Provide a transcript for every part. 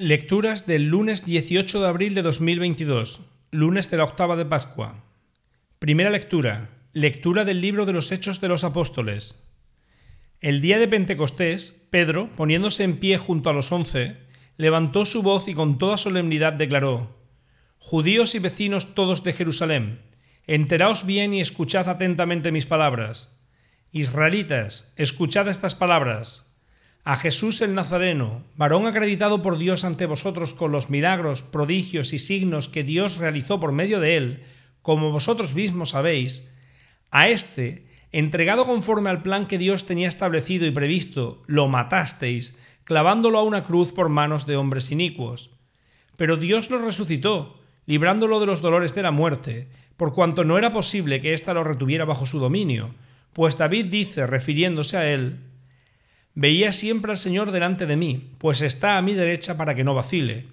Lecturas del lunes 18 de abril de 2022, lunes de la octava de Pascua. Primera lectura. Lectura del libro de los Hechos de los Apóstoles. El día de Pentecostés, Pedro, poniéndose en pie junto a los once, levantó su voz y con toda solemnidad declaró, Judíos y vecinos todos de Jerusalén, enteraos bien y escuchad atentamente mis palabras. Israelitas, escuchad estas palabras a Jesús el Nazareno, varón acreditado por Dios ante vosotros con los milagros, prodigios y signos que Dios realizó por medio de él, como vosotros mismos sabéis, a éste, entregado conforme al plan que Dios tenía establecido y previsto, lo matasteis, clavándolo a una cruz por manos de hombres inicuos. Pero Dios lo resucitó, librándolo de los dolores de la muerte, por cuanto no era posible que ésta lo retuviera bajo su dominio, pues David dice, refiriéndose a él, Veía siempre al Señor delante de mí, pues está a mi derecha para que no vacile.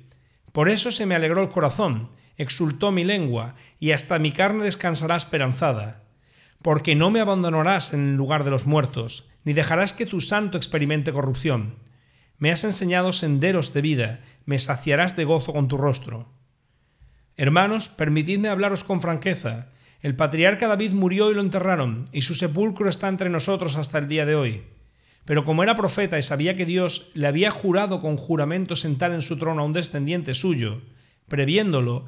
Por eso se me alegró el corazón, exultó mi lengua, y hasta mi carne descansará esperanzada. Porque no me abandonarás en el lugar de los muertos, ni dejarás que tu santo experimente corrupción. Me has enseñado senderos de vida, me saciarás de gozo con tu rostro. Hermanos, permitidme hablaros con franqueza. El patriarca David murió y lo enterraron, y su sepulcro está entre nosotros hasta el día de hoy. Pero como era profeta y sabía que Dios le había jurado con juramento sentar en su trono a un descendiente suyo, previéndolo,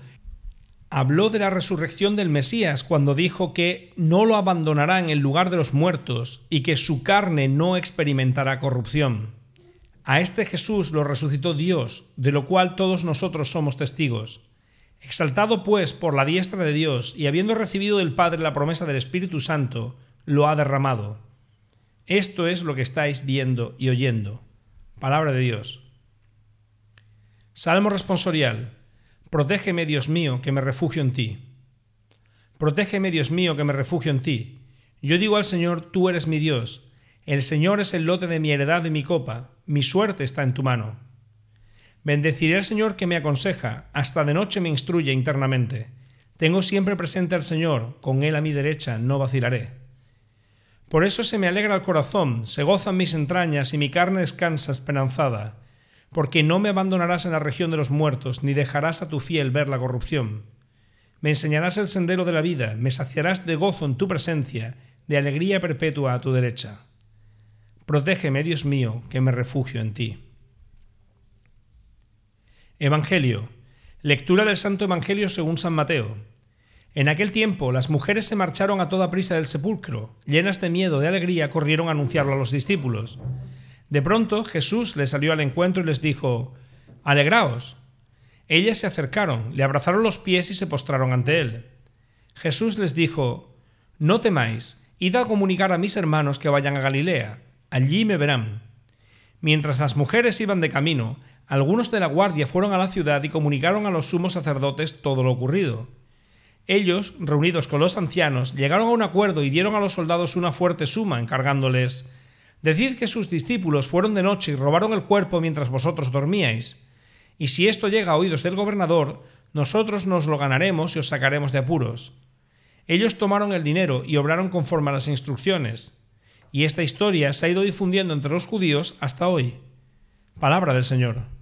habló de la resurrección del Mesías cuando dijo que no lo abandonará en el lugar de los muertos y que su carne no experimentará corrupción. A este Jesús lo resucitó Dios, de lo cual todos nosotros somos testigos. Exaltado pues por la diestra de Dios y habiendo recibido del Padre la promesa del Espíritu Santo, lo ha derramado esto es lo que estáis viendo y oyendo. Palabra de Dios. Salmo responsorial. Protégeme, Dios mío, que me refugio en ti. Protégeme, Dios mío, que me refugio en ti. Yo digo al Señor, tú eres mi Dios. El Señor es el lote de mi heredad y mi copa. Mi suerte está en tu mano. Bendeciré al Señor que me aconseja, hasta de noche me instruye internamente. Tengo siempre presente al Señor, con Él a mi derecha no vacilaré. Por eso se me alegra el corazón, se gozan mis entrañas y mi carne descansa esperanzada, porque no me abandonarás en la región de los muertos, ni dejarás a tu fiel ver la corrupción. Me enseñarás el sendero de la vida, me saciarás de gozo en tu presencia, de alegría perpetua a tu derecha. Protégeme, Dios mío, que me refugio en ti. Evangelio. Lectura del Santo Evangelio según San Mateo. En aquel tiempo las mujeres se marcharon a toda prisa del sepulcro, llenas de miedo, de alegría, corrieron a anunciarlo a los discípulos. De pronto Jesús les salió al encuentro y les dijo, Alegraos. Ellas se acercaron, le abrazaron los pies y se postraron ante él. Jesús les dijo, No temáis, id a comunicar a mis hermanos que vayan a Galilea, allí me verán. Mientras las mujeres iban de camino, algunos de la guardia fueron a la ciudad y comunicaron a los sumos sacerdotes todo lo ocurrido. Ellos, reunidos con los ancianos, llegaron a un acuerdo y dieron a los soldados una fuerte suma, encargándoles Decid que sus discípulos fueron de noche y robaron el cuerpo mientras vosotros dormíais. Y si esto llega a oídos del gobernador, nosotros nos lo ganaremos y os sacaremos de apuros. Ellos tomaron el dinero y obraron conforme a las instrucciones. Y esta historia se ha ido difundiendo entre los judíos hasta hoy. Palabra del Señor.